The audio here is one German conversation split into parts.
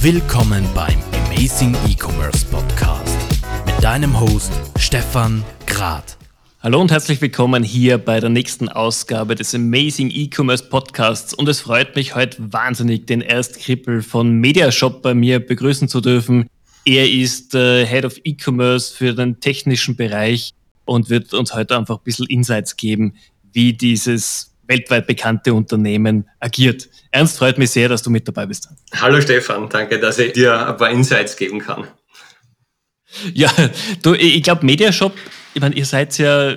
Willkommen beim Amazing E-Commerce Podcast mit deinem Host Stefan Grad. Hallo und herzlich willkommen hier bei der nächsten Ausgabe des Amazing E-Commerce Podcasts. Und es freut mich heute wahnsinnig, den Erstkrippel von Mediashop bei mir begrüßen zu dürfen. Er ist äh, Head of E-Commerce für den technischen Bereich und wird uns heute einfach ein bisschen Insights geben, wie dieses weltweit bekannte Unternehmen agiert. Ernst, freut mich sehr, dass du mit dabei bist. Hallo Stefan, danke, dass ich dir ein paar Insights geben kann. Ja, du, ich glaube, Mediashop, ich meine, ihr seid ja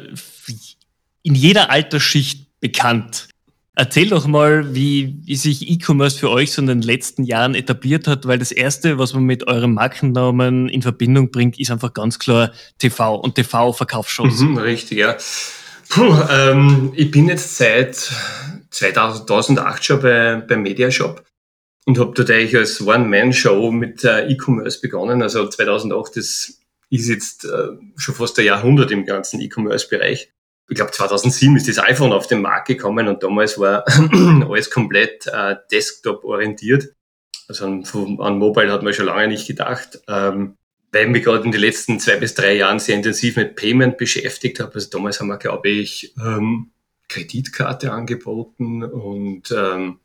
in jeder Altersschicht bekannt. Erzähl doch mal, wie, wie sich E-Commerce für euch so in den letzten Jahren etabliert hat, weil das Erste, was man mit eurem Markennamen in Verbindung bringt, ist einfach ganz klar TV und TV-Verkaufsshows. Mhm, richtig, ja. Puh, ähm, ich bin jetzt seit 2008 schon bei, bei Mediashop und habe dort eigentlich als One-Man-Show mit äh, E-Commerce begonnen. Also 2008 das ist jetzt äh, schon fast ein Jahrhundert im ganzen E-Commerce-Bereich. Ich glaube 2007 ist das iPhone auf den Markt gekommen und damals war alles komplett äh, Desktop-orientiert. Also an, an, Mobile hat man schon lange nicht gedacht. Ähm, weil ich mich gerade in den letzten zwei bis drei Jahren sehr intensiv mit Payment beschäftigt habe. Also damals haben wir, glaube ich, ähm, Kreditkarte angeboten und ähm,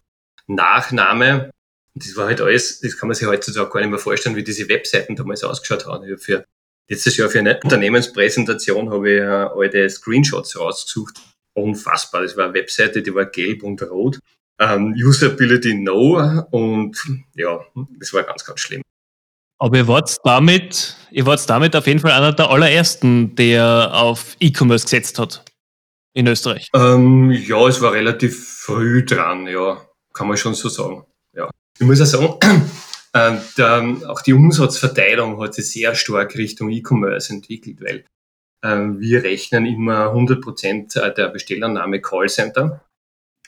Nachname. Das war halt alles, das kann man sich heutzutage gar nicht mehr vorstellen, wie diese Webseiten damals ausgeschaut haben. Ich habe für letztes Jahr für eine Unternehmenspräsentation habe ich äh, alte Screenshots rausgesucht. Unfassbar. Das war eine Webseite, die war gelb und rot. Ähm, Usability No und ja, das war ganz, ganz schlimm. Aber ihr wart damit, ihr wart damit auf jeden Fall einer der allerersten, der auf E-Commerce gesetzt hat in Österreich. Ähm, ja, es war relativ früh dran, ja, kann man schon so sagen. Ja. Ich muss ja sagen, äh, der, auch die Umsatzverteilung hat sich sehr stark Richtung E-Commerce entwickelt, weil äh, wir rechnen immer 100 Prozent der Bestellannahme Callcenter.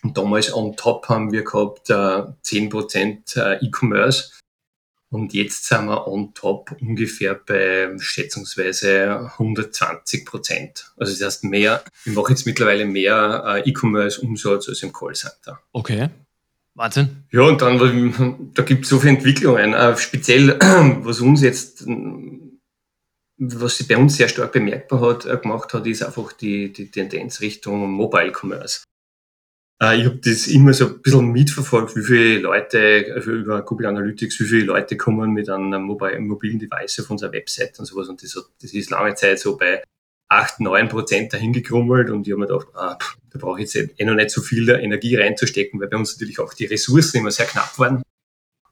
Und damals on top haben wir gehabt äh, 10 Prozent äh, E-Commerce und jetzt sind wir on top ungefähr bei schätzungsweise 120 Prozent. Also das heißt mehr, ich mache jetzt mittlerweile mehr äh, E-Commerce-Umsatz als im Callcenter. Okay. Wahnsinn. Ja, und dann, da gibt es so viele Entwicklungen. Äh, speziell, was uns jetzt, was sich bei uns sehr stark bemerkbar hat, äh, gemacht hat, ist einfach die, die Tendenz Richtung Mobile Commerce. Äh, ich habe das immer so ein bisschen mitverfolgt, wie viele Leute also über Google Analytics, wie viele Leute kommen mit einem mobile, mobilen Device auf unserer Website und sowas. Und das, das ist lange Zeit so bei 8, 9 Prozent dahin gekrummelt und ich habe mir gedacht, ah, da brauche ich jetzt eh noch nicht so viel Energie reinzustecken, weil bei uns natürlich auch die Ressourcen immer sehr knapp waren.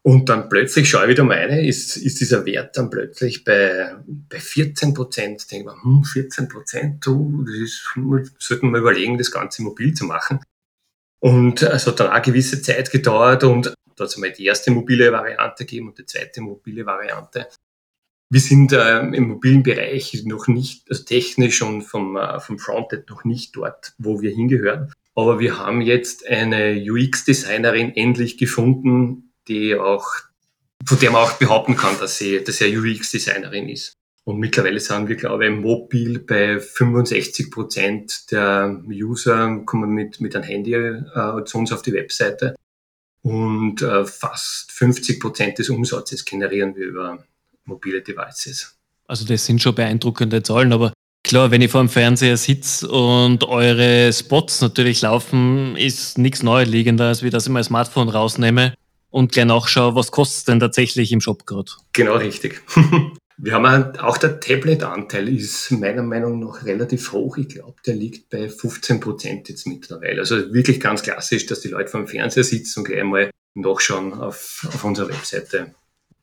Und dann plötzlich schaue ich wieder meine, ist, ist dieser Wert dann plötzlich bei, bei 14 Prozent. Denke ich mir, hm, 14 Prozent, du, das ist, sollten wir überlegen, das Ganze mobil zu machen. Und es hat dann auch eine gewisse Zeit gedauert und da hat es einmal die erste mobile Variante gegeben und die zweite mobile Variante. Wir sind äh, im mobilen Bereich noch nicht, also technisch und vom, äh, vom Frontend noch nicht dort, wo wir hingehören. Aber wir haben jetzt eine UX-Designerin endlich gefunden, die auch, von der man auch behaupten kann, dass sie, dass sie UX-Designerin ist. Und mittlerweile sind wir, glaube ich, mobil bei 65 Prozent der User kommen mit, mit einem Handy äh, zu uns auf die Webseite. Und äh, fast 50 Prozent des Umsatzes generieren wir über mobile Devices. Also das sind schon beeindruckende Zahlen, aber klar, wenn ich vor dem Fernseher sitze und eure Spots natürlich laufen, ist nichts Neuliegender, als wie dass ich mein Smartphone rausnehme und gleich nachschaue, was kostet es denn tatsächlich im Shop gerade. Genau richtig. Wir haben auch der Tablet-Anteil ist meiner Meinung nach relativ hoch. Ich glaube, der liegt bei 15 Prozent jetzt mittlerweile. Also wirklich ganz klassisch, dass die Leute vor dem Fernseher sitzen und gleich einmal nachschauen auf, auf unserer Webseite,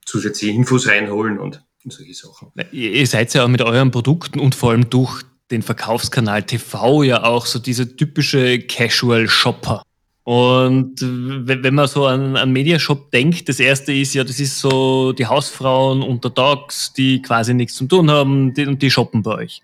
zusätzliche Infos reinholen und, solche Sachen. Ihr seid ja auch mit euren Produkten und vor allem durch den Verkaufskanal TV ja auch so diese typische Casual Shopper. Und wenn man so an, an Mediashop denkt, das erste ist ja, das ist so die Hausfrauen untertags, die quasi nichts zu tun haben und die shoppen bei euch.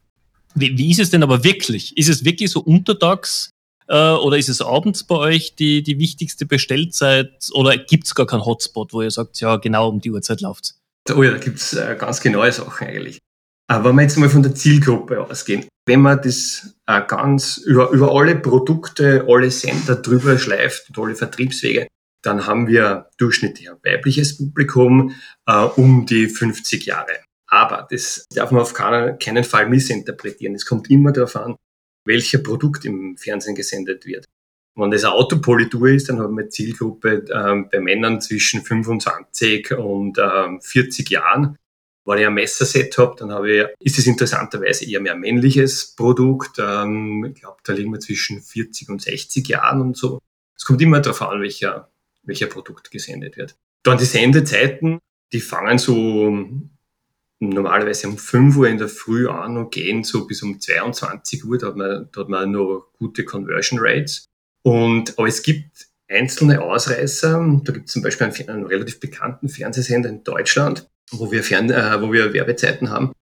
Wie, wie ist es denn aber wirklich? Ist es wirklich so untertags äh, oder ist es abends bei euch die, die wichtigste Bestellzeit oder gibt es gar keinen Hotspot, wo ihr sagt, ja, genau um die Uhrzeit läuft Oh ja, da gibt es äh, ganz genaue Sachen eigentlich. Aber wenn wir jetzt mal von der Zielgruppe ausgehen, wenn man das äh, ganz über, über alle Produkte, alle Sender drüber schleift und alle Vertriebswege, Dann haben wir durchschnittlich ein weibliches Publikum äh, um die 50 Jahre. Aber das darf man auf keinen, keinen Fall missinterpretieren. Es kommt immer darauf an, welcher Produkt im Fernsehen gesendet wird. Wenn das eine Autopolitur ist, dann haben wir Zielgruppe ähm, bei Männern zwischen 25 und ähm, 40 Jahren. Wenn ich ein Messerset habe, dann habe ich, ist es interessanterweise eher mehr männliches Produkt. Ähm, ich glaube, da liegen wir zwischen 40 und 60 Jahren und so. Es kommt immer darauf an, welcher, welcher Produkt gesendet wird. Dann die Sendezeiten, die fangen so normalerweise um 5 Uhr in der Früh an und gehen so bis um 22 Uhr. Da hat man, da hat man noch gute Conversion Rates. Und, aber es gibt einzelne Ausreißer. Da gibt es zum Beispiel einen, einen, relativ bekannten Fernsehsender in Deutschland, wo wir, Fern, äh, wo wir Werbezeiten haben,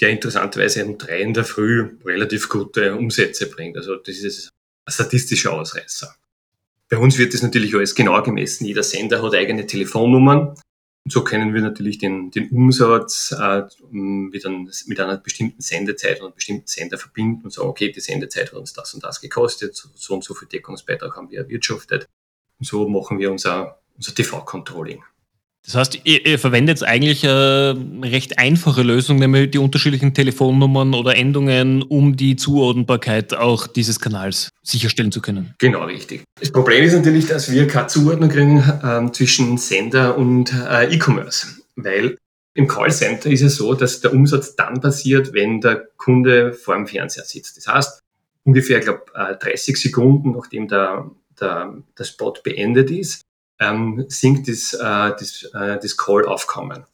der interessanterweise um drei in der Früh relativ gute Umsätze bringt. Also das ist ein statistischer Ausreißer. Bei uns wird das natürlich alles genau gemessen. Jeder Sender hat eigene Telefonnummern. Und so können wir natürlich den, den Umsatz äh, mit, ein, mit, einer bestimmten Sendezeit und einem bestimmten Sender verbinden und sagen, okay, die Sendezeit hat uns das und das gekostet, so und so viel Deckungsbeitrag haben wir erwirtschaftet. Und so machen wir unser, unser TV-Controlling. Das heißt, ihr, ihr verwendet eigentlich eine recht einfache Lösung, nämlich die unterschiedlichen Telefonnummern oder Endungen, um die Zuordnbarkeit auch dieses Kanals sicherstellen zu können. Genau, richtig. Das Problem ist natürlich, dass wir keine Zuordnung kriegen äh, zwischen Sender und äh, E-Commerce, weil im Callcenter ist es so, dass der Umsatz dann passiert, wenn der Kunde vor dem Fernseher sitzt. Das heißt, ungefähr, ich glaube, 30 Sekunden, nachdem der, der, der Spot beendet ist, ähm, sinkt das, äh, das, äh, das Call-Aufkommen.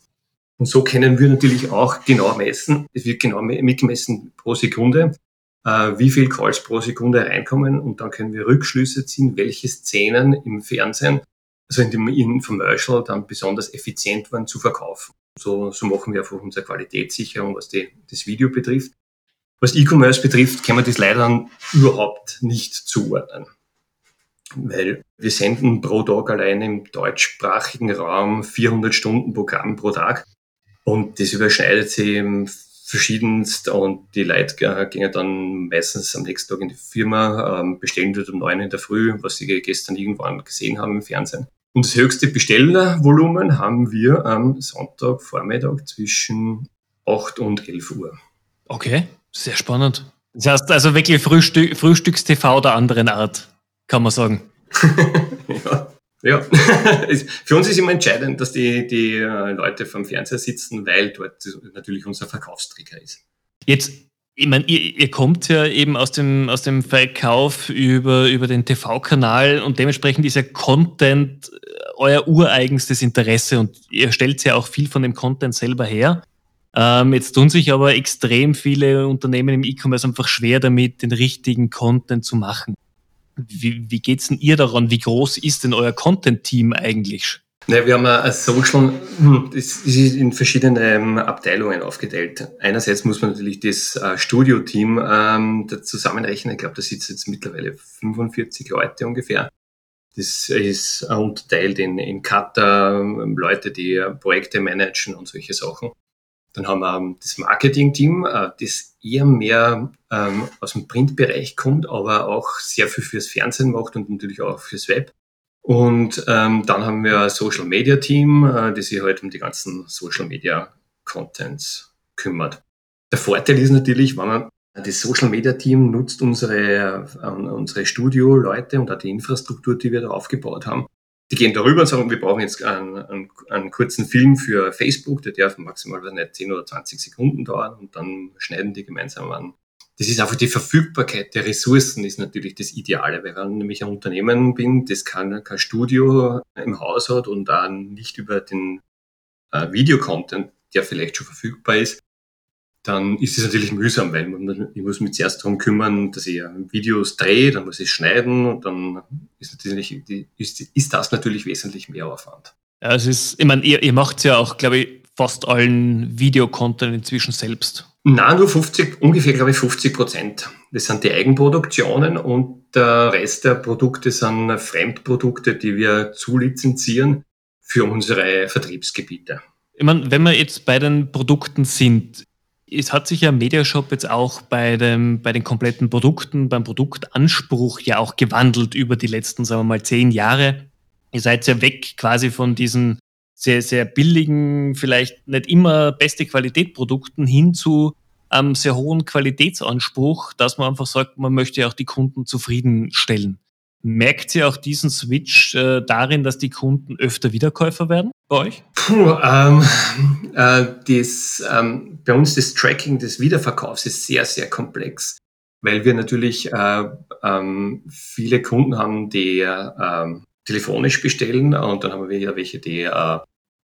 Und so können wir natürlich auch genau messen, es wird genau mitgemessen pro Sekunde, äh, wie viel Calls pro Sekunde reinkommen und dann können wir Rückschlüsse ziehen, welche Szenen im Fernsehen, also in dem Infomercial dann besonders effizient waren zu verkaufen. So, so machen wir einfach unsere Qualitätssicherung, was die, das Video betrifft. Was E-Commerce betrifft, kann man das leider überhaupt nicht zuordnen weil wir senden pro Tag allein im deutschsprachigen Raum 400 Stunden Programm pro Tag und das überschneidet sich verschiedenst und die Leute gehen dann meistens am nächsten Tag in die Firma, ähm, bestellen dort um neun in der Früh, was sie gestern irgendwann gesehen haben im Fernsehen. Und das höchste Bestellvolumen haben wir am Sonntagvormittag zwischen 8 und 11 Uhr. Okay, sehr spannend. Das heißt also wirklich Frühstück, Frühstückstv der anderen Art kann man sagen. ja. Ja, für uns ist immer entscheidend, dass die, die äh, Leute vom Fernseher sitzen, weil dort natürlich unser Verkaufstrigger ist. Jetzt, ich meine, ihr, ihr, kommt ja eben aus dem, aus dem Verkauf über, über den TV-Kanal und dementsprechend ist ja Content äh, euer ureigenstes Interesse und ihr stellt ja auch viel von dem Content selber her. Ähm, jetzt tun sich aber extrem viele Unternehmen im E-Commerce einfach schwer damit, den richtigen Content zu machen. Wie, wie geht's denn ihr daran? Wie groß ist denn euer Content-Team eigentlich? Ja, wir haben ein Social, hm, das ist in verschiedene ähm, Abteilungen aufgeteilt. Einerseits muss man natürlich das äh, Studio-Team ähm, zusammenrechnen. Ich glaube, da sitzen jetzt mittlerweile 45 Leute ungefähr. Das ist unterteilt in, in Cutter, ähm, Leute, die Projekte managen und solche Sachen. Dann haben wir ähm, das Marketing-Team, äh, das eher mehr ähm, aus dem Printbereich kommt, aber auch sehr viel fürs Fernsehen macht und natürlich auch fürs Web. Und ähm, dann haben wir ein Social Media Team, äh, das sich halt um die ganzen Social Media Contents kümmert. Der Vorteil ist natürlich, wenn man das Social Media Team nutzt unsere, äh, unsere Studio-Leute und auch die Infrastruktur, die wir da aufgebaut haben, die gehen darüber und sagen, wir brauchen jetzt einen, einen, einen, kurzen Film für Facebook, der darf maximal nicht 10 oder 20 Sekunden dauern und dann schneiden die gemeinsam an. Das ist einfach die Verfügbarkeit der Ressourcen ist natürlich das Ideale, weil wenn ich ein Unternehmen bin, das kein, kein Studio im Haus hat und dann nicht über den äh, Videocontent, der vielleicht schon verfügbar ist, dann ist es natürlich mühsam, weil man, ich muss mich zuerst darum kümmern, dass ich Videos drehe, dann muss ich schneiden und dann ist, natürlich, ist, ist das natürlich wesentlich mehr Aufwand. Ja, es ist, ich meine, ihr, ihr macht ja auch, glaube ich, fast allen Videocontent inzwischen selbst. Nein, nur 50, ungefähr, glaube ich, 50 Prozent. Das sind die Eigenproduktionen und der Rest der Produkte sind Fremdprodukte, die wir zulizenzieren für unsere Vertriebsgebiete. Ich meine, wenn wir jetzt bei den Produkten sind, es hat sich ja Mediashop jetzt auch bei, dem, bei den kompletten Produkten, beim Produktanspruch ja auch gewandelt über die letzten, sagen wir mal, zehn Jahre. Ihr seid ja weg quasi von diesen sehr, sehr billigen, vielleicht nicht immer beste Qualitätprodukten hin zu einem sehr hohen Qualitätsanspruch, dass man einfach sagt, man möchte auch die Kunden zufriedenstellen. Merkt ihr auch diesen Switch äh, darin, dass die Kunden öfter Wiederkäufer werden bei euch? Puh, ähm, äh, das, ähm, bei uns das Tracking des Wiederverkaufs ist sehr, sehr komplex, weil wir natürlich äh, ähm, viele Kunden haben, die ähm, telefonisch bestellen und dann haben wir wieder welche, die äh,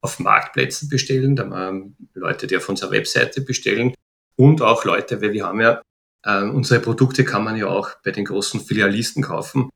auf Marktplätzen bestellen, dann haben wir Leute, die auf unserer Webseite bestellen und auch Leute, weil wir haben ja äh, unsere Produkte kann man ja auch bei den großen Filialisten kaufen.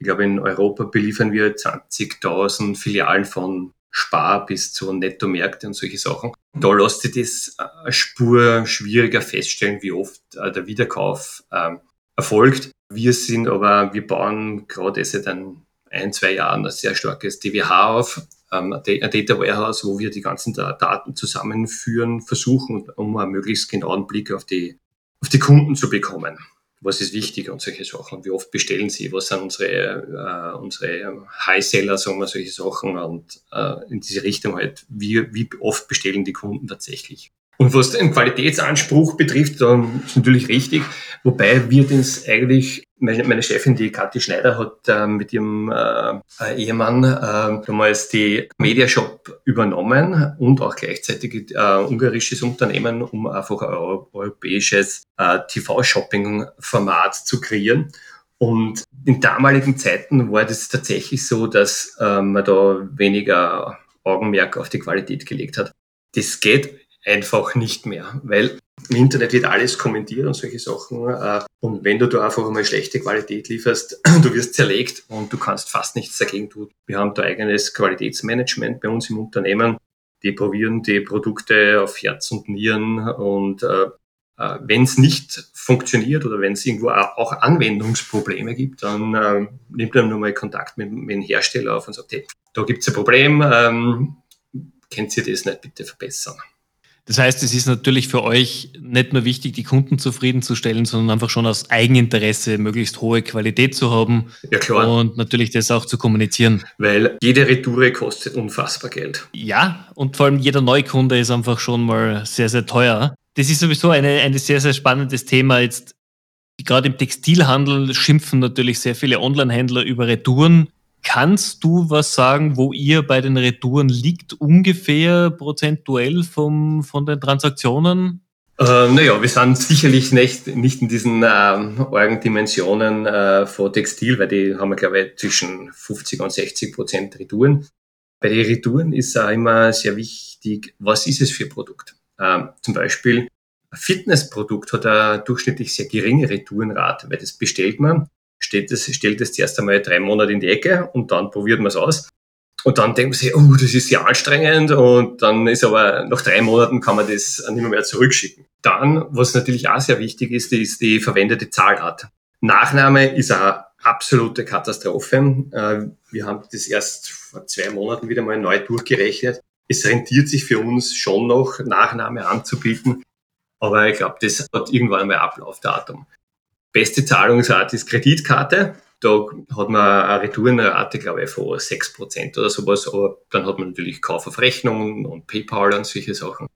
Ich glaube, in Europa beliefern wir 20.000 Filialen von Spar bis zu Netto-Märkte und solche Sachen. Da lässt sich das eine äh, Spur schwieriger feststellen, wie oft äh, der Wiederkauf ähm, erfolgt. Wir sind aber, wir bauen gerade seit ein, ein, zwei Jahren ein sehr starkes DWH auf, ähm, ein Data Warehouse, wo wir die ganzen Daten zusammenführen versuchen, um einen möglichst genauen Blick auf die, auf die Kunden zu bekommen was ist wichtig und solche Sachen. Wie oft bestellen sie? Was sind unsere, äh, unsere High-Seller, sagen wir solche Sachen und äh, in diese Richtung halt, wie, wie oft bestellen die Kunden tatsächlich? Und was den Qualitätsanspruch betrifft, dann ist natürlich richtig. Wobei wir das eigentlich, meine, meine Chefin, die Kathi Schneider, hat äh, mit ihrem äh, Ehemann äh, damals die Mediashop übernommen und auch gleichzeitig äh, ungarisches Unternehmen, um einfach ein europäisches äh, TV-Shopping-Format zu kreieren. Und in damaligen Zeiten war das tatsächlich so, dass äh, man da weniger Augenmerk auf die Qualität gelegt hat. Das geht einfach nicht mehr, weil im Internet wird alles kommentiert und solche Sachen. Äh, und wenn du da einfach einmal schlechte Qualität lieferst, du wirst zerlegt und du kannst fast nichts dagegen tun. Wir haben da eigenes Qualitätsmanagement bei uns im Unternehmen. Die probieren die Produkte auf Herz und Nieren und äh, äh wenn es nicht funktioniert oder wenn es irgendwo auch Anwendungsprobleme gibt, dann äh, nimmt man nur mal Kontakt mit, mit dem Hersteller auf und sagt, hey, da gibt es ein Problem, ähm, könnt ihr das nicht bitte verbessern? Das heißt, es ist natürlich für euch nicht nur wichtig, die Kunden zufriedenzustellen, sondern einfach schon aus Eigeninteresse möglichst hohe Qualität zu haben. Ja, klar. Und natürlich das auch zu kommunizieren. Weil jede Retoure kostet unfassbar Geld. Ja, und vor allem jeder Neukunde ist einfach schon mal sehr, sehr teuer. Das ist sowieso eine, ein sehr, sehr spannendes Thema. Jetzt, gerade im Textilhandel schimpfen natürlich sehr viele Online-Händler über Retouren. Kannst du was sagen, wo ihr bei den Retouren liegt, ungefähr prozentuell vom, von den Transaktionen? Äh, naja, wir sind sicherlich nicht, nicht in diesen ähm, Dimensionen äh, von Textil, weil die haben wir, glaube ich, zwischen 50 und 60 Prozent Retouren. Bei den Retouren ist auch immer sehr wichtig, was ist es für ein Produkt? Ähm, zum Beispiel ein Fitnessprodukt hat eine durchschnittlich sehr geringe Retourenrate, weil das bestellt man steht das, stellt das zuerst einmal drei Monate in die Ecke und dann probiert man es aus. Und dann denkt man sich, oh, das ist sehr anstrengend und dann ist aber nach drei Monaten kann man das nicht mehr, mehr zurückschicken. Dann, was natürlich auch sehr wichtig ist, ist die verwendete Zahlart. Nachname ist eine absolute Katastrophe. Äh, wir haben das erst vor zwei Monaten wieder mal neu durchgerechnet. Es rentiert sich für uns schon noch, Nachname anzubieten, aber ich glaube, das hat irgendwann einmal Ablaufdatum. Beste Zahlungsart ist Kreditkarte. Da hat man eine Retourenrate, glaube ich, von 6% oder sowas. Aber dann hat man natürlich Kauf auf Rechnung und PayPal und solche Sachen,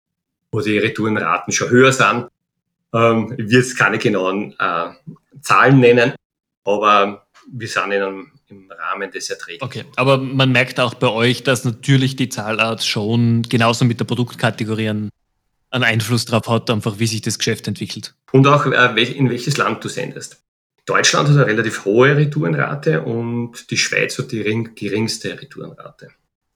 wo die Retourenraten schon höher sind. Ähm, ich will jetzt keine genauen äh, Zahlen nennen, aber wir sind in einem, im Rahmen des Erträgs. Okay, aber man merkt auch bei euch, dass natürlich die Zahlart schon genauso mit der Produktkategorien einen Einfluss darauf hat, einfach wie sich das Geschäft entwickelt. Und auch äh, in welches Land du sendest. Deutschland hat eine relativ hohe Retourenrate und die Schweiz hat die geringste Retourenrate.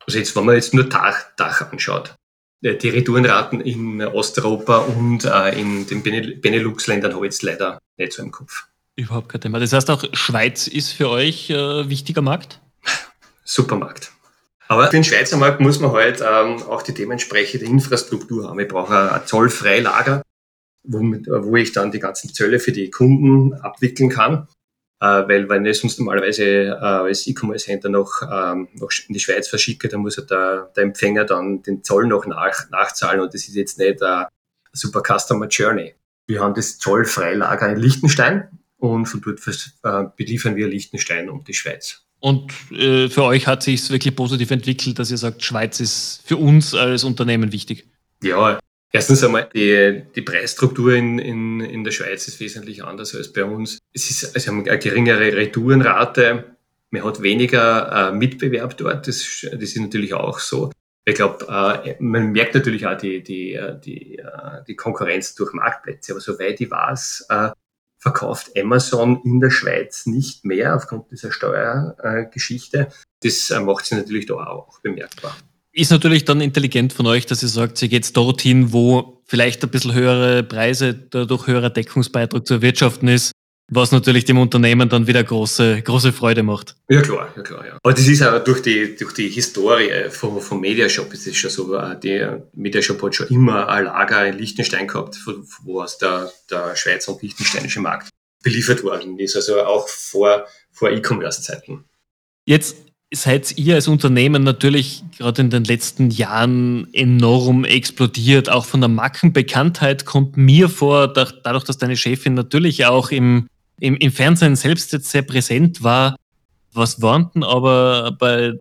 Also jetzt, wenn man jetzt nur Dach, Dach anschaut, äh, die Retourenraten in Osteuropa und äh, in den Benelux-Ländern habe ich jetzt leider nicht so im Kopf. Überhaupt kein Thema. Das heißt auch, Schweiz ist für euch äh, wichtiger Markt? Supermarkt. Aber für den Schweizer Markt muss man halt ähm, auch die dementsprechende Infrastruktur haben. Ich brauche ein Zollfreilager, womit, wo ich dann die ganzen Zölle für die Kunden abwickeln kann. Äh, weil wenn ich sonst normalerweise äh, als E-Commerce-Händler noch, ähm, noch in die Schweiz verschicke, dann muss halt der, der Empfänger dann den Zoll noch nach, nachzahlen und das ist jetzt nicht eine super Customer Journey. Wir haben das Zollfreilager in Liechtenstein und von dort äh, beliefern wir Liechtenstein und die Schweiz. Und äh, für euch hat sich es wirklich positiv entwickelt, dass ihr sagt, Schweiz ist für uns als Unternehmen wichtig. Ja, erstens einmal die, die Preisstruktur in, in, in der Schweiz ist wesentlich anders als bei uns. Es ist also eine geringere Retourenrate. Man hat weniger äh, Mitbewerb dort. Das, das ist natürlich auch so. Ich glaube, äh, man merkt natürlich auch die, die, äh, die, äh, die Konkurrenz durch Marktplätze. Aber soweit ich weiß, äh, verkauft Amazon in der Schweiz nicht mehr aufgrund dieser Steuergeschichte. Das äh, macht sie natürlich da auch bemerkbar. Ist natürlich dann intelligent von euch, dass ihr sagt, ihr geht dorthin, wo vielleicht ein bisschen höhere Preise, dadurch höherer Deckungsbeitrag zu erwirtschaften ist, was natürlich dem Unternehmen dann wieder große, große Freude macht. Ja klar, ja klar, ja. Aber das ist auch durch die, durch die Historie vom, vom Mediashop ist es schon so, äh, der Mediashop hat schon immer ein Lager in Liechtenstein gehabt, wo aus der, der Schweizer und liechtensteinische Markt beliefert worden ist, also auch vor, vor E-Commerce-Zeiten. Jetzt seid ihr als Unternehmen natürlich gerade in den letzten Jahren enorm explodiert. Auch von der Markenbekanntheit kommt mir vor, dadurch, dass deine Chefin natürlich auch im im, im Fernsehen selbst jetzt sehr präsent war. Was waren denn aber bei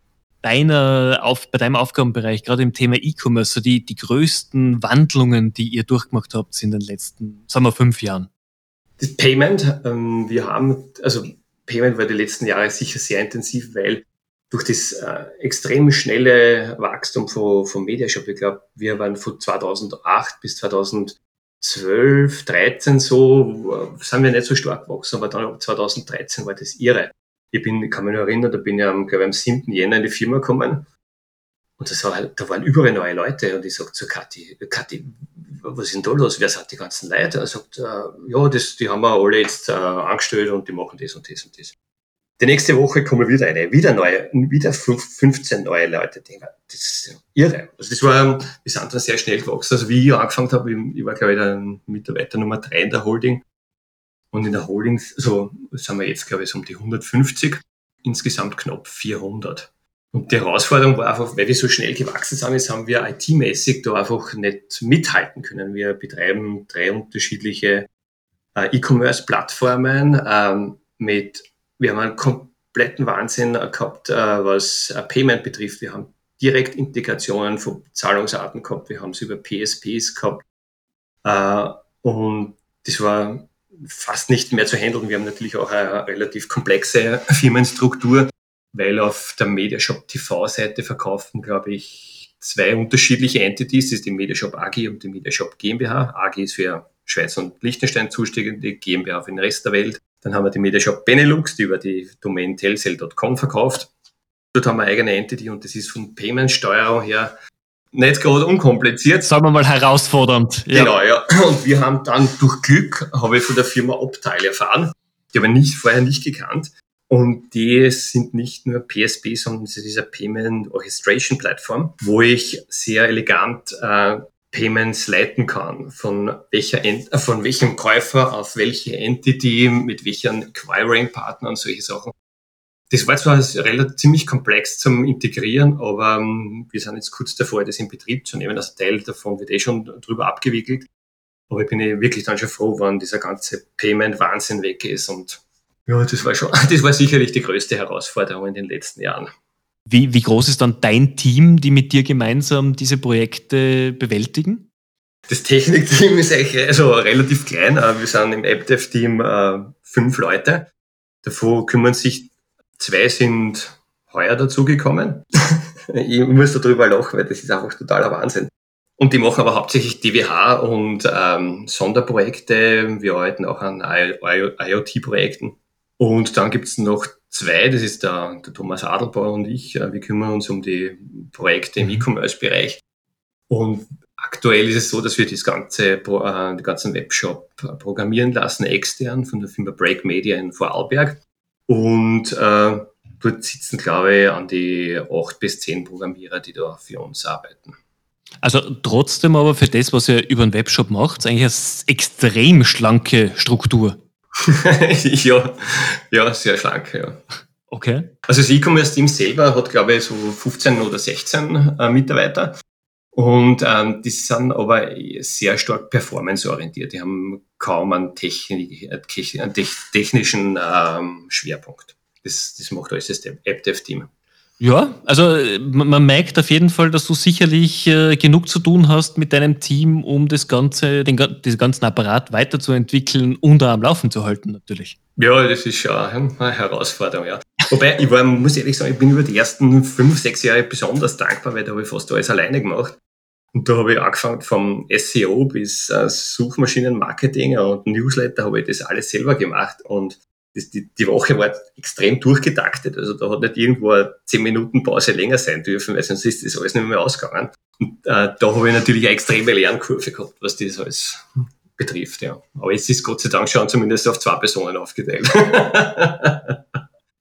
deiner auf, bei deinem Aufgabenbereich, gerade im Thema E-Commerce, so die, die größten Wandlungen, die ihr durchgemacht habt in den letzten, sagen wir, fünf Jahren? Das Payment, ähm, wir haben, also Payment war die letzten Jahre sicher sehr intensiv, weil durch das äh, extrem schnelle Wachstum von, von Mediashop, ich glaube, wir waren von 2008 bis 2000 12, 13 so, sind wir nicht so stark gewachsen, aber dann ab 2013 war das irre. Ich bin, kann mich noch erinnern, da bin ich am, glaube ich, am 7. Jänner in die Firma gekommen und das war, da waren überall neue Leute und ich sagte zu Kathi, Kathi, was ist denn da los? Wer sind die ganzen Leute? Er sagt, äh, ja, das, die haben wir alle jetzt äh, angestellt und die machen das und das und das. Die nächste Woche kommen wieder eine, wieder neue, wieder 15 neue Leute. Das ist irre. Also das war, wir sind dann sehr schnell gewachsen. Also wie ich angefangen habe, ich war glaube ich der Mitarbeiter Nummer drei in der Holding. Und in der Holding, so sind wir jetzt glaube ich so um die 150, insgesamt knapp 400. Und die Herausforderung war einfach, weil wir so schnell gewachsen sind, jetzt haben wir IT-mäßig da einfach nicht mithalten können. Wir betreiben drei unterschiedliche äh, E-Commerce-Plattformen ähm, mit wir haben einen kompletten Wahnsinn gehabt, äh, was äh, Payment betrifft. Wir haben direkt Integrationen von Zahlungsarten gehabt. Wir haben es über PSPs gehabt. Äh, und das war fast nicht mehr zu handeln. Wir haben natürlich auch eine relativ komplexe Firmenstruktur, weil auf der Mediashop TV-Seite verkaufen, glaube ich, zwei unterschiedliche Entities. Das ist die Mediashop AG und die Mediashop GmbH. AG ist für Schweiz und Liechtenstein zuständig, GmbH für den Rest der Welt. Dann haben wir die Mediashop Benelux, die über die Domain telcel.com verkauft. Dort haben wir eine eigene Entity und das ist von Payment-Steuerung her nicht gerade unkompliziert. Sagen wir mal herausfordernd. Ja. Genau, ja. Und wir haben dann durch Glück, habe ich von der Firma Optile erfahren, die habe ich nicht, vorher nicht gekannt. Und die sind nicht nur PSP, sondern es ist eine Payment Orchestration Plattform, wo ich sehr elegant äh, Payments leiten kann, von, welcher Ent äh, von welchem Käufer auf welche Entity, mit welchen Acquiring-Partner und solche Sachen. Das war zwar relativ ziemlich komplex zum Integrieren, aber um, ähm, wir sind jetzt kurz davor, das in Betrieb zu nehmen. Also Teil davon wird eh schon drüber abgewickelt. Aber ich bin eh wirklich dann schon froh, wann dieser ganze Payment-Wahnsinn weg ist. Und ja, das war schon, das war sicherlich die größte Herausforderung in den letzten Jahren. Wie, wie groß ist dann dein Team, die mit dir gemeinsam diese Projekte bewältigen? Das Technikteam ist eigentlich also relativ klein. Äh, wir sind im AppDev-Team äh, fünf Leute. Davon kümmern sich zwei sind heuer dazugekommen. ich muss darüber lachen, weil das ist einfach totaler Wahnsinn. Und die machen aber hauptsächlich DWH und ähm, Sonderprojekte. Wir arbeiten auch an IoT-Projekten. Und dann gibt's noch zwei, das ist der, der Thomas Adelbauer und ich. Äh, wir kümmern uns um die Projekte im mhm. E-Commerce-Bereich. Und aktuell ist es so, dass wir das ganze, äh, den ganzen Webshop äh, programmieren lassen, extern von der Firma Break Media in Vorarlberg. Und äh, dort sitzen, glaube ich, an die acht bis zehn Programmierer, die da für uns arbeiten. Also trotzdem aber für das, was ihr über einen Webshop macht, eigentlich eine extrem schlanke Struktur. ja, ja, sehr schlank, ja. Okay. Also das E-Commerce-Team selber hat, glaube ich, so 15 oder 16 äh, Mitarbeiter. Und ähm, die sind aber sehr stark performanceorientiert. Die haben kaum einen, Technik, einen technischen ähm, Schwerpunkt. das, das macht alles das App-Dev-Team. Ja, also man merkt auf jeden Fall, dass du sicherlich äh, genug zu tun hast mit deinem Team, um das ganze, den, den ganzen Apparat weiterzuentwickeln und am Laufen zu halten, natürlich. Ja, das ist schon eine Herausforderung, ja. Wobei, ich war, muss ehrlich sagen, ich bin über die ersten fünf, sechs Jahre besonders dankbar, weil da habe ich fast alles alleine gemacht. Und da habe ich angefangen vom SEO bis äh, Suchmaschinenmarketing und Newsletter habe ich das alles selber gemacht und das, die, die Woche war extrem durchgetaktet. Also da hat nicht irgendwo eine 10 Minuten Pause länger sein dürfen, weil sonst ist das alles nicht mehr ausgegangen. Und äh, da habe ich natürlich eine extreme Lernkurve gehabt, was das alles betrifft. Ja. Aber jetzt ist Gott sei Dank schon zumindest auf zwei Personen aufgeteilt.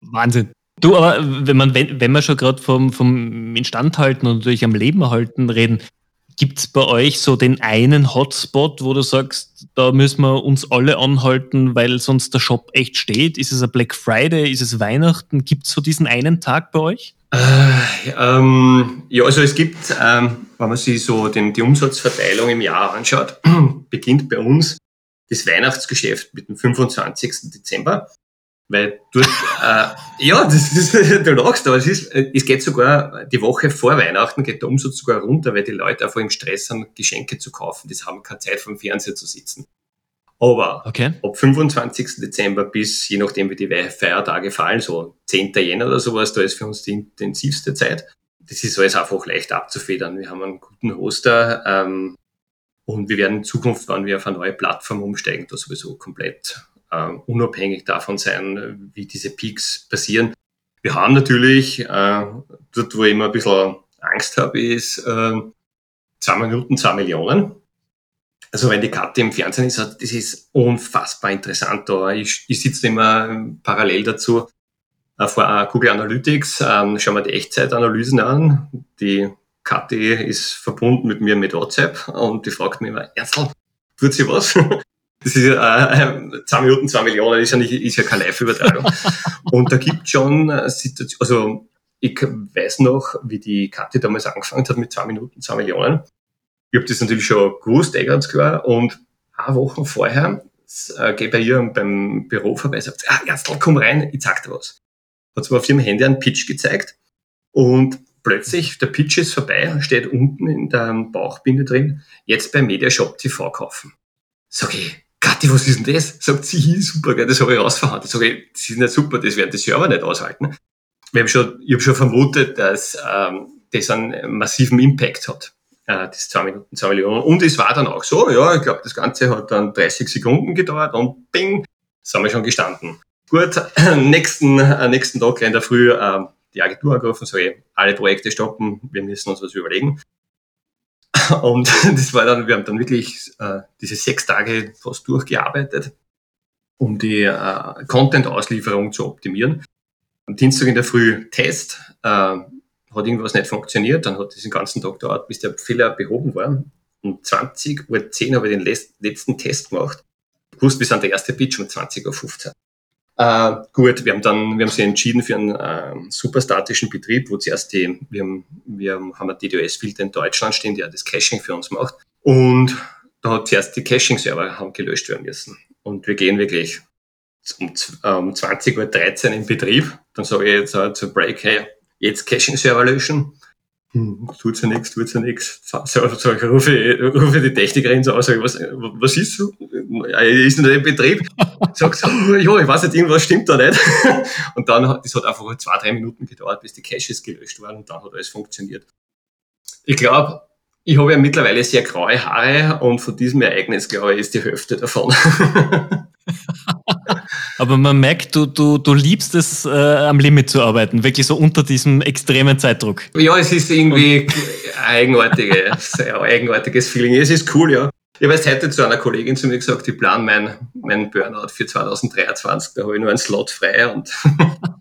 Wahnsinn. Du, aber wenn man, wenn, wenn wir schon gerade vom, vom Instandhalten und natürlich am Leben erhalten reden, Gibt es bei euch so den einen Hotspot, wo du sagst, da müssen wir uns alle anhalten, weil sonst der Shop echt steht? Ist es ein Black Friday? Ist es Weihnachten? Gibt es so diesen einen Tag bei euch? Äh, ähm, ja, also es gibt, ähm, wenn man sich so den, die Umsatzverteilung im Jahr anschaut, beginnt bei uns das Weihnachtsgeschäft mit dem 25. Dezember. Weil dort, äh, ja, das ist, du lachst, aber es ist, es geht sogar die Woche vor Weihnachten geht der Umsatz sogar runter, weil die Leute einfach im Stress sind, Geschenke zu kaufen. Das haben keine Zeit vom Fernseher zu sitzen. Aber okay. ab 25. Dezember bis, je nachdem wie die Feiertage fallen, so 10. Jänner oder sowas, da ist für uns die intensivste Zeit. Das ist alles einfach leicht abzufedern. Wir haben einen guten Hoster ähm, und wir werden in Zukunft, wenn wir auf eine neue Plattform umsteigen, da sowieso komplett äh, unabhängig davon sein, wie diese Peaks passieren. Wir haben natürlich, äh, dort wo ich immer ein bisschen Angst habe, ist äh, zwei Minuten, zwei Millionen. Also wenn die Karte im Fernsehen ist, das ist unfassbar interessant. Da ich, ich sitze immer parallel dazu äh, vor Google Analytics, ähm, schauen wir die Echtzeitanalysen an. Die Kathi ist verbunden mit mir mit WhatsApp und die fragt mich immer, Erzl, tut sie was? Das ist ja, äh, zwei Minuten, zwei Millionen, ist ja, nicht, ist ja keine Live-Übertragung. und da gibt schon Situationen, also ich weiß noch, wie die Kathi damals angefangen hat mit zwei Minuten, zwei Millionen. Ich habe das natürlich schon gewusst, eh ganz klar. Und eine Woche vorher äh, gehe bei ihr beim Büro vorbei und sagt, ah, jetzt komm rein, ich zeig dir was. Hat sie mir auf ihrem Handy einen Pitch gezeigt und plötzlich, der Pitch ist vorbei, steht unten in der Bauchbinde drin, jetzt bei Mediashop TV kaufen. Sag ich, Kathi, was ist denn das? Sagt sie, super, gell, das habe ich rausverhandelt. Sag ich, das ist nicht super, das werden die Server nicht aushalten. Wir haben schon, ich habe schon vermutet, dass ähm, das einen massiven Impact hat, äh, das 2 Minuten, 2 Millionen. Und es war dann auch so, ja, ich glaube, das Ganze hat dann 30 Sekunden gedauert und bing, sind wir schon gestanden. Gut, nächsten, äh, nächsten Tag in der Früh äh, die Agentur angerufen, so, alle Projekte stoppen, wir müssen uns was überlegen. Und das war dann, wir haben dann wirklich äh, diese sechs Tage fast durchgearbeitet, um die äh, Content-Auslieferung zu optimieren. Am Dienstag in der Früh Test, äh, hat irgendwas nicht funktioniert, dann hat es den ganzen Tag gedauert, bis der Fehler behoben war. Um 20.10 Uhr habe ich den letzten Test gemacht. Ich wusste, wir sind der erste Pitch um 20.15 Uhr. Äh, gut, wir haben dann, wir haben sich entschieden für einen äh, superstatischen Betrieb, wo zuerst die, wir haben, wir haben einen DDoS-Filter in Deutschland stehen, der das Caching für uns macht. Und da hat zuerst die Caching-Server haben gelöscht werden müssen. Und wir gehen wirklich um, um 20.13 Uhr in Betrieb. Dann sage ich jetzt uh, zu Break, hey, jetzt Caching-Server löschen hm, tut ja nichts, tut ja nichts. So, so, ich rufe, rufe die Technikerin so aus, sage, was, was ist so? Ist nicht im Betrieb? Sagt so, ja, ich weiß nicht, irgendwas stimmt da nicht. Und dann, hat das hat einfach zwei, drei Minuten gedauert, bis die Caches gelöscht waren und dann hat alles funktioniert. Ich glaube, ich habe ja mittlerweile sehr graue Haare und von diesem Ereignis, glaube ich, ist die Hälfte davon. Aber man merkt, du, du, du liebst es, äh, am Limit zu arbeiten, wirklich so unter diesem extremen Zeitdruck. Ja, es ist irgendwie eigenartige, sehr eigenartiges Feeling. Es ist cool, ja. Ich jetzt heute zu einer Kollegin zu mir gesagt, ich plane mein, mein Burnout für 2023, da habe ich nur einen Slot frei und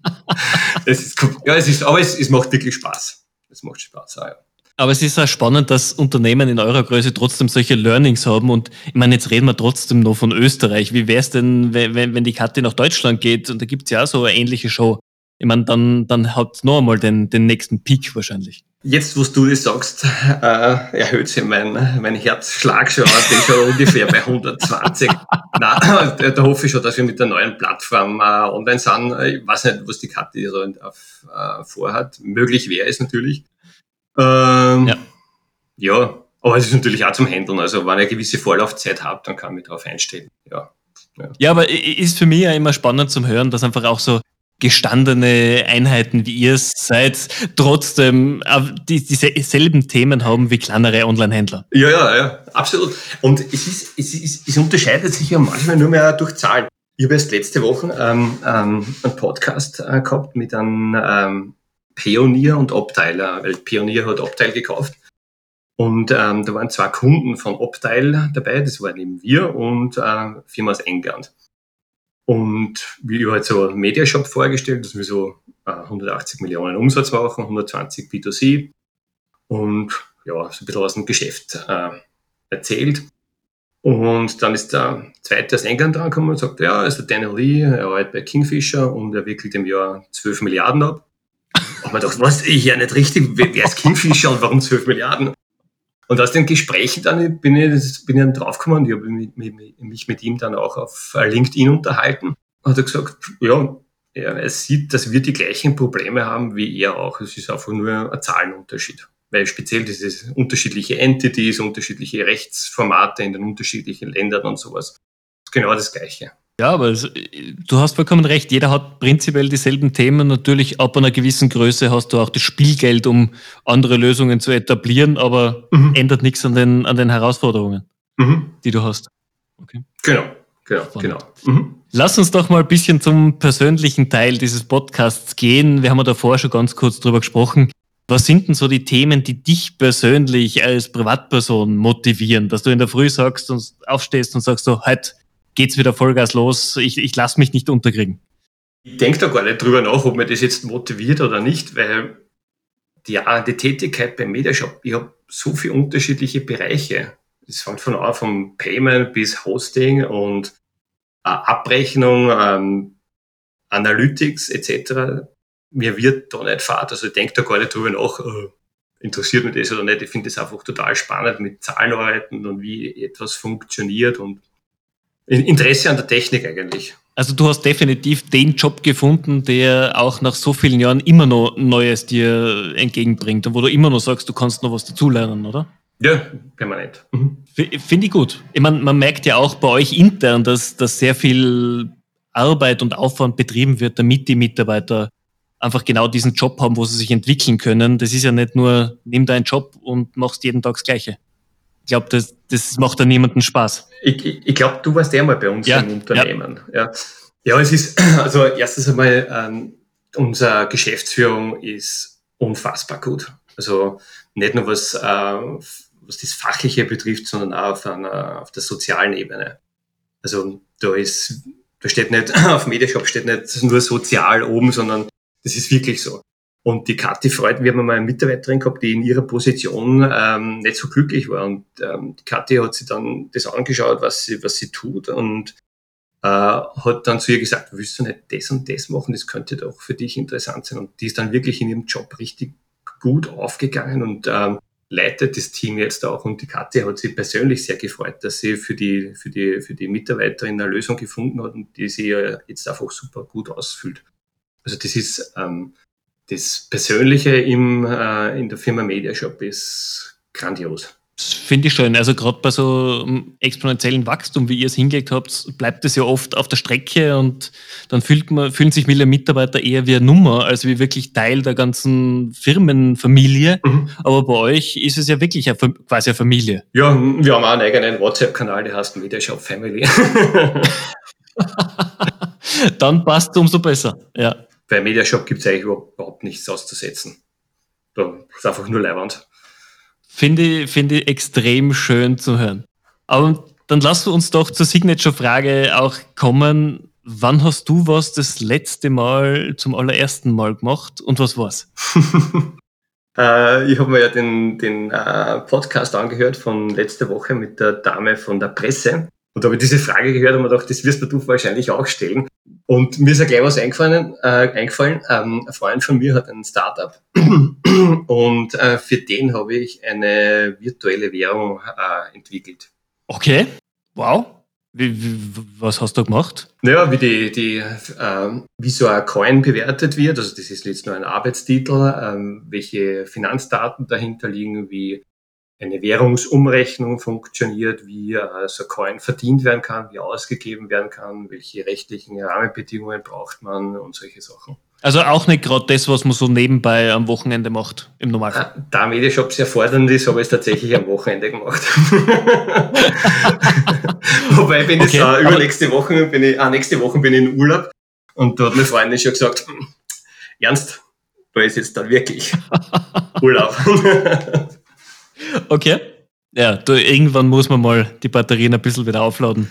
es ist, ja, es ist, aber es, es macht wirklich Spaß. Es macht Spaß, auch, ja. Aber es ist auch spannend, dass Unternehmen in eurer Größe trotzdem solche Learnings haben. Und ich meine, jetzt reden wir trotzdem noch von Österreich. Wie wäre es denn, wenn, wenn die Karte nach Deutschland geht? Und da gibt es ja auch so eine ähnliche Show. ich meine, dann, dann hat noch einmal den, den nächsten Peak wahrscheinlich. Jetzt, wo du das sagst, äh, erhöht sich mein, mein Herzschlag schon, bin schon ungefähr bei 120. Nein, da, da hoffe ich schon, dass wir mit der neuen Plattform äh, online sind. Ich weiß nicht, was die Kathi so äh, vorhat. Möglich wäre es natürlich. Ähm, ja. ja, aber es ist natürlich auch zum Handeln. Also, wenn ihr eine gewisse Vorlaufzeit habt, dann kann mich darauf einstellen. Ja. Ja. ja, aber ist für mich ja immer spannend zum Hören, dass einfach auch so gestandene Einheiten, wie ihr es seid, trotzdem die, dieselben Themen haben wie kleinere Online-Händler. Ja, ja, ja, absolut. Und es, ist, es, ist, es unterscheidet sich ja manchmal nur mehr durch Zahlen. Ich habe erst letzte Woche ähm, ähm, einen Podcast äh, gehabt mit einem ähm, Pionier und Obteiler, weil Pionier hat Obteil gekauft. Und ähm, da waren zwei Kunden von Obteil dabei, das waren eben wir und äh, Firma aus England. Und wie ich halt so Mediashop vorgestellt, dass wir so äh, 180 Millionen Umsatz machen, 120 B2C und ja, so ein bisschen aus dem Geschäft äh, erzählt. Und dann ist der zweite aus England drangekommen und sagt, ja, ist der Daniel Lee, er arbeitet bei Kingfisher und er wickelt im Jahr 12 Milliarden ab. Man dachte, was, ich ja nicht richtig, wer ist Kingfisher und warum 12 Milliarden? Und aus den Gesprächen dann bin ich, bin ich dann draufgekommen und ich habe mich mit ihm dann auch auf LinkedIn unterhalten. Hat er gesagt, ja, er sieht, dass wir die gleichen Probleme haben wie er auch. Es ist einfach nur ein Zahlenunterschied. Weil speziell diese unterschiedliche Entities, unterschiedliche Rechtsformate in den unterschiedlichen Ländern und sowas. Genau das Gleiche. Ja, aber es, du hast vollkommen recht. Jeder hat prinzipiell dieselben Themen. Natürlich, ab einer gewissen Größe hast du auch das Spielgeld, um andere Lösungen zu etablieren, aber mhm. ändert nichts an den, an den Herausforderungen, mhm. die du hast. Okay. Genau, genau, genau. Mhm. Lass uns doch mal ein bisschen zum persönlichen Teil dieses Podcasts gehen. Wir haben ja davor schon ganz kurz drüber gesprochen. Was sind denn so die Themen, die dich persönlich als Privatperson motivieren, dass du in der Früh sagst und aufstehst und sagst so, heute geht's wieder Vollgas los, ich, ich lasse mich nicht unterkriegen. Ich denke da gar nicht drüber nach, ob mir das jetzt motiviert oder nicht, weil die, die Tätigkeit beim Mediashop, ich habe so viele unterschiedliche Bereiche. Es fängt von vom Payment bis Hosting und äh, Abrechnung, ähm, Analytics etc. Mir wird da nicht fad. Also ich denke da gar nicht drüber nach, äh, interessiert mich das oder nicht. Ich finde das einfach total spannend mit Zahlen arbeiten und wie etwas funktioniert und Interesse an der Technik eigentlich. Also du hast definitiv den Job gefunden, der auch nach so vielen Jahren immer noch Neues dir entgegenbringt und wo du immer noch sagst, du kannst noch was dazulernen, oder? Ja, permanent. Mhm. Finde ich gut. Ich meine, man merkt ja auch bei euch intern, dass, dass sehr viel Arbeit und Aufwand betrieben wird, damit die Mitarbeiter einfach genau diesen Job haben, wo sie sich entwickeln können. Das ist ja nicht nur, nimm deinen Job und machst jeden Tag das Gleiche. Ich glaube, das, das macht da niemanden Spaß. Ich, ich, ich glaube, du warst ja mal bei uns ja, im Unternehmen. Ja. ja. Ja. es ist, also erstens einmal, ähm, unsere Geschäftsführung ist unfassbar gut. Also nicht nur was, äh, was das Fachliche betrifft, sondern auch auf, einer, auf der sozialen Ebene. Also da ist, da steht nicht, auf Mediashop steht nicht nur sozial oben, sondern das ist wirklich so. Und die Kathi Freud, wir haben mal eine Mitarbeiterin gehabt, die in ihrer Position ähm, nicht so glücklich war. Und ähm, die Kathi hat sich dann das angeschaut, was sie, was sie tut und äh, hat dann zu ihr gesagt, willst du nicht das und das machen, das könnte doch für dich interessant sein. Und die ist dann wirklich in ihrem Job richtig gut aufgegangen und ähm, leitet das Team jetzt auch. Und die Kathi hat sich persönlich sehr gefreut, dass sie für die, für die, für die Mitarbeiterin eine Lösung gefunden hat und die sie jetzt einfach super gut ausfüllt. Also das ist ähm, das Persönliche im, äh, in der Firma Mediashop ist grandios. Das finde ich schön. Also gerade bei so einem exponentiellen Wachstum, wie ihr es hingelegt habt, bleibt es ja oft auf der Strecke und dann fühlt man, fühlen sich viele Mitarbeiter eher wie eine Nummer, als wie wirklich Teil der ganzen Firmenfamilie. Mhm. Aber bei euch ist es ja wirklich eine, quasi eine Familie. Ja, wir haben auch einen eigenen WhatsApp-Kanal, der heißt Mediashop Family. dann passt es umso besser. Ja bei Mediashop gibt es eigentlich überhaupt nichts auszusetzen. Da ist einfach nur Leihwand. Finde ich, finde ich extrem schön zu hören. Aber dann lassen wir uns doch zur Signature-Frage auch kommen. Wann hast du was das letzte Mal zum allerersten Mal gemacht und was war's? äh, ich habe mir ja den, den äh, Podcast angehört von letzter Woche mit der Dame von der Presse Und da habe ich diese Frage gehört und mir gedacht, das wirst du wahrscheinlich auch stellen. Und mir ist ja gleich was eingefallen. Äh, eingefallen. Ähm, ein Freund von mir hat ein Startup und äh, für den habe ich eine virtuelle Währung äh, entwickelt. Okay, wow. Wie, wie, was hast du gemacht? Naja, wie, die, die, äh, wie so ein Coin bewertet wird, also das ist jetzt nur ein Arbeitstitel, ähm, welche Finanzdaten dahinter liegen, wie eine Währungsumrechnung funktioniert, wie so ein Coin verdient werden kann, wie ausgegeben werden kann, welche rechtlichen Rahmenbedingungen braucht man und solche Sachen. Also auch nicht gerade das, was man so nebenbei am Wochenende macht, im Normalfall. Ah, da Mediashop sehr fordernd ist, habe ich es tatsächlich am Wochenende gemacht. Wobei bin okay, ich äh, übernächste Woche bin ich, ah, nächste Woche bin ich in Urlaub und da hat meine Freundin schon gesagt, hm, ernst, da ist jetzt dann wirklich Urlaub. Okay. Ja, du, irgendwann muss man mal die Batterien ein bisschen wieder aufladen.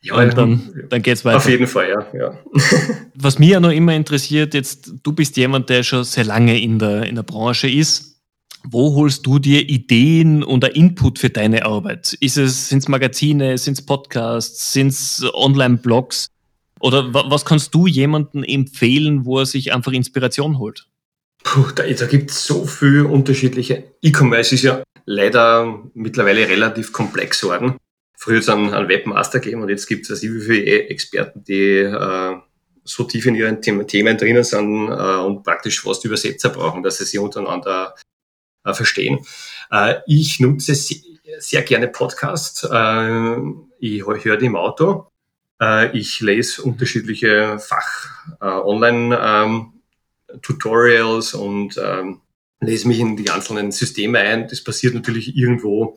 Ja, und dann, dann geht's weiter. Auf jeden Fall, ja. ja. Was mich ja noch immer interessiert, jetzt, du bist jemand, der schon sehr lange in der, in der Branche ist. Wo holst du dir Ideen und Input für deine Arbeit? Ist es, sind es Magazine, sind es Podcasts, sind es Online-Blogs? Oder was kannst du jemandem empfehlen, wo er sich einfach Inspiration holt? Puh, da, da gibt es so viele unterschiedliche. E-Commerce ist ja leider mittlerweile relativ komplex geworden früher es einen, Webmaster gegeben und jetzt gibt es wie viele Experten, die äh, so tief in ihren Themen drinnen sind äh, und praktisch fast Übersetzer brauchen, dass sie sich untereinander äh, verstehen. Äh, ich nutze sehr, sehr gerne Podcasts. Äh, ich höre die im Auto. Äh, ich lese unterschiedliche Fach-Online-Tutorials ähm, und ähm, lese mich in die einzelnen Systeme ein. Das passiert natürlich irgendwo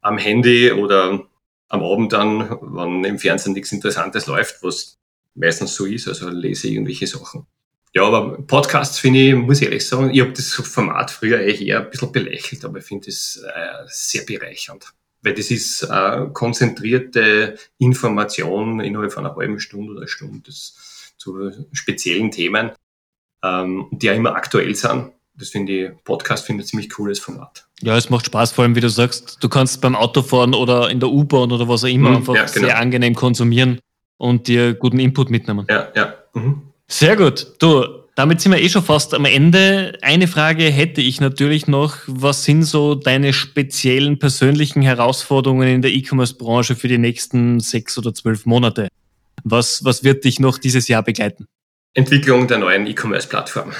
am Handy oder am Abend dann, wenn im Fernsehen nichts Interessantes läuft, was meistens so ist, also lese ich irgendwelche Sachen. Ja, aber Podcasts finde ich, muss ich ehrlich sagen, ich habe das Format früher eigentlich eher ein bisschen belächelt, aber ich finde es äh, sehr bereichernd. Weil das ist äh, konzentrierte Information innerhalb von einer halben Stunde oder Stunde zu speziellen Themen, ähm, die ja immer aktuell sind das finde ich, Podcast finde ich ein ziemlich cooles Format. Ja, es macht Spaß, vor allem wie du sagst, du kannst beim Autofahren oder in der U-Bahn oder was auch immer mhm, einfach ja, genau. sehr angenehm konsumieren und dir guten Input mitnehmen. Ja, ja. Mhm. Sehr gut. Du, damit sind wir eh schon fast am Ende. Eine Frage hätte ich natürlich noch. Was sind so deine speziellen persönlichen Herausforderungen in der E-Commerce-Branche für die nächsten sechs oder zwölf Monate? Was, was wird dich noch dieses Jahr begleiten? Entwicklung der neuen E-Commerce-Plattform.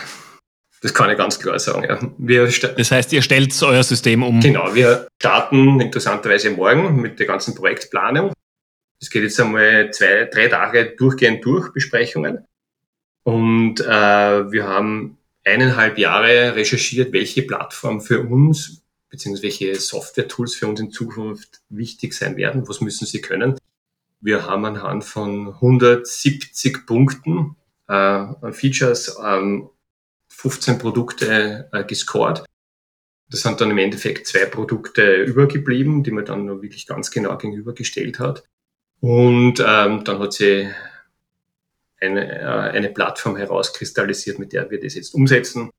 Das kann ich ganz klar sagen. Ja. Wir das heißt, ihr stellt euer System um? Genau, wir starten interessanterweise morgen mit der ganzen Projektplanung. Es geht jetzt einmal zwei, drei Tage durchgehend durch, Besprechungen. Und äh, wir haben eineinhalb Jahre recherchiert, welche Plattform für uns, beziehungsweise welche Software-Tools für uns in Zukunft wichtig sein werden, was müssen sie können. Wir haben anhand von 170 Punkten äh, Features ähm, 15 Produkte äh, gescored. Das sind dann im Endeffekt zwei Produkte übergeblieben, die man dann noch wirklich ganz genau gegenübergestellt hat. Und ähm, dann hat sie eine, äh, eine Plattform herauskristallisiert, mit der wir das jetzt umsetzen.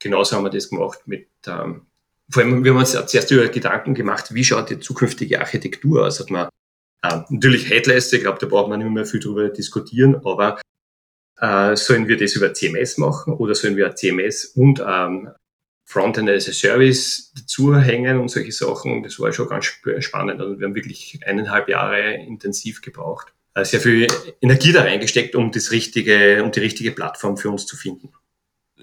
Genauso haben wir das gemacht mit, ähm, vor allem, wir haben uns zuerst über Gedanken gemacht, wie schaut die zukünftige Architektur aus. Hat man äh, natürlich Headless, ich glaube, da braucht man nicht mehr viel drüber diskutieren, aber äh, sollen wir das über CMS machen oder sollen wir CMS und ähm, Frontend as a Service dazu hängen und solche Sachen. Das war schon ganz spannend. Also wir haben wirklich eineinhalb Jahre intensiv gebraucht. Äh, sehr viel Energie da reingesteckt, um das richtige, um die richtige Plattform für uns zu finden.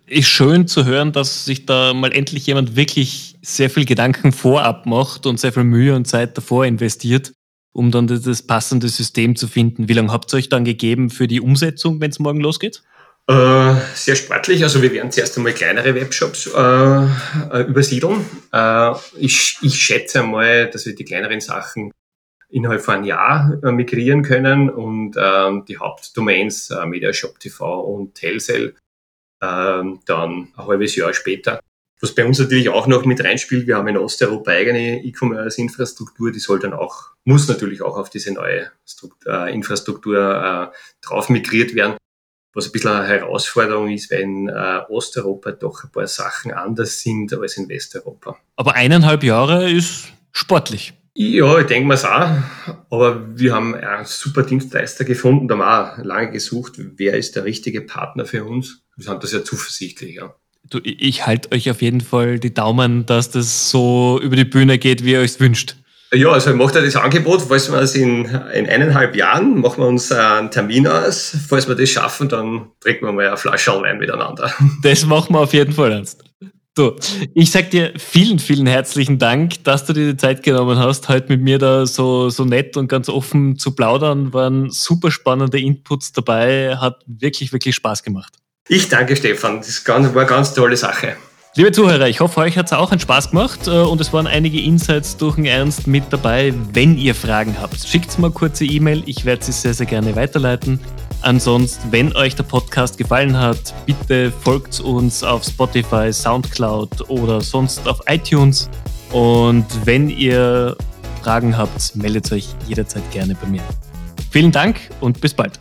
Ist schön zu hören, dass sich da mal endlich jemand wirklich sehr viel Gedanken vorab macht und sehr viel Mühe und Zeit davor investiert um dann das passende System zu finden. Wie lange habt ihr euch dann gegeben für die Umsetzung, wenn es morgen losgeht? Äh, sehr sportlich. Also wir werden zuerst einmal kleinere Webshops äh, äh, übersiedeln. Äh, ich, ich schätze einmal, dass wir die kleineren Sachen innerhalb von einem Jahr äh, migrieren können und ähm, die Hauptdomains äh, Mediashop und Telcel ähm, dann ein halbes Jahr später. Was bei uns natürlich auch noch mit reinspielt, wir haben in Osteuropa eigene E-Commerce-Infrastruktur, die soll dann auch, muss natürlich auch auf diese neue Struktur, äh, Infrastruktur äh, drauf migriert werden. Was ein bisschen eine Herausforderung ist, weil in äh, Osteuropa doch ein paar Sachen anders sind als in Westeuropa. Aber eineinhalb Jahre ist sportlich. Ja, ich denke mir auch. Aber wir haben einen super Dienstleister gefunden. Da haben wir auch lange gesucht, wer ist der richtige Partner für uns. Wir sind da sehr zuversichtlich, ja. Du, ich halte euch auf jeden Fall die Daumen, dass das so über die Bühne geht, wie ihr euch wünscht. Ja, also ich mache da das Angebot, falls wir es in, in eineinhalb Jahren, machen wir uns einen Termin aus. Falls wir das schaffen, dann trinken wir mal eine Flasche Wein miteinander. Das machen wir auf jeden Fall ernst. Du, ich sag dir vielen, vielen herzlichen Dank, dass du dir die Zeit genommen hast, heute mit mir da so, so nett und ganz offen zu plaudern. Waren super spannende Inputs dabei, hat wirklich, wirklich Spaß gemacht. Ich danke, Stefan. Das war eine ganz tolle Sache. Liebe Zuhörer, ich hoffe, euch hat es auch einen Spaß gemacht äh, und es waren einige Insights durch den Ernst mit dabei. Wenn ihr Fragen habt, schickt mal kurze E-Mail. Ich werde sie sehr, sehr gerne weiterleiten. Ansonsten, wenn euch der Podcast gefallen hat, bitte folgt uns auf Spotify, Soundcloud oder sonst auf iTunes. Und wenn ihr Fragen habt, meldet euch jederzeit gerne bei mir. Vielen Dank und bis bald.